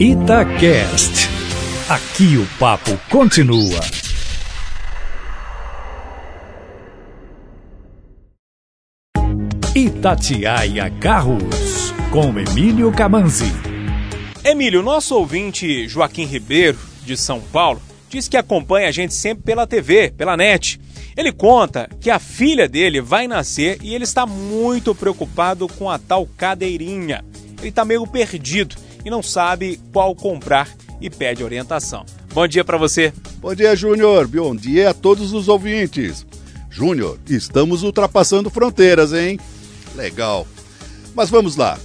Itacast. Aqui o papo continua. Itatiaia Carros, com Emílio Camanzi. Emílio, nosso ouvinte Joaquim Ribeiro, de São Paulo, diz que acompanha a gente sempre pela TV, pela net. Ele conta que a filha dele vai nascer e ele está muito preocupado com a tal cadeirinha. Ele está meio perdido e não sabe qual comprar e pede orientação. Bom dia para você. Bom dia, Júnior. Bom dia a todos os ouvintes. Júnior, estamos ultrapassando fronteiras, hein? Legal. Mas vamos lá.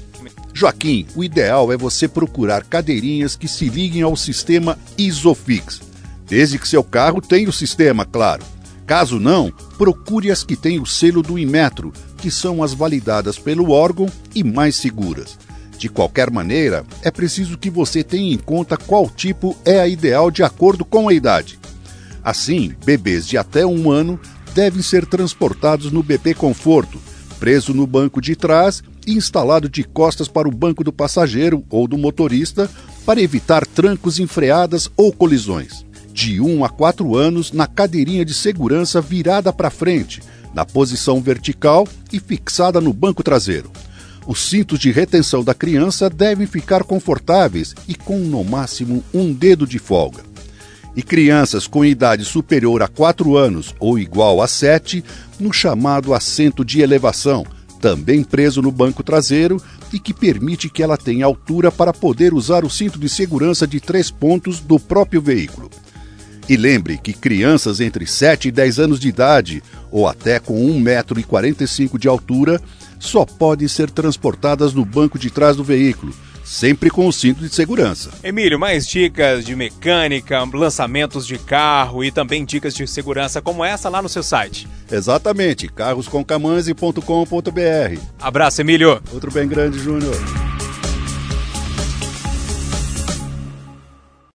Joaquim, o ideal é você procurar cadeirinhas que se liguem ao sistema Isofix, desde que seu carro tenha o sistema, claro. Caso não, procure as que têm o selo do Inmetro, que são as validadas pelo órgão e mais seguras. De qualquer maneira, é preciso que você tenha em conta qual tipo é a ideal de acordo com a idade. Assim, bebês de até um ano devem ser transportados no bebê conforto, preso no banco de trás e instalado de costas para o banco do passageiro ou do motorista para evitar trancos em freadas ou colisões. De 1 a 4 anos na cadeirinha de segurança virada para frente, na posição vertical e fixada no banco traseiro. Os cintos de retenção da criança devem ficar confortáveis e com no máximo um dedo de folga. E crianças com idade superior a 4 anos ou igual a 7 no chamado assento de elevação, também preso no banco traseiro e que permite que ela tenha altura para poder usar o cinto de segurança de três pontos do próprio veículo. E lembre que crianças entre 7 e 10 anos de idade, ou até com 1,45m de altura, só podem ser transportadas no banco de trás do veículo, sempre com o cinto de segurança. Emílio, mais dicas de mecânica, lançamentos de carro e também dicas de segurança como essa lá no seu site. Exatamente, carroscomcamanzi.com.br. Abraço, Emílio. Outro bem grande, Júnior.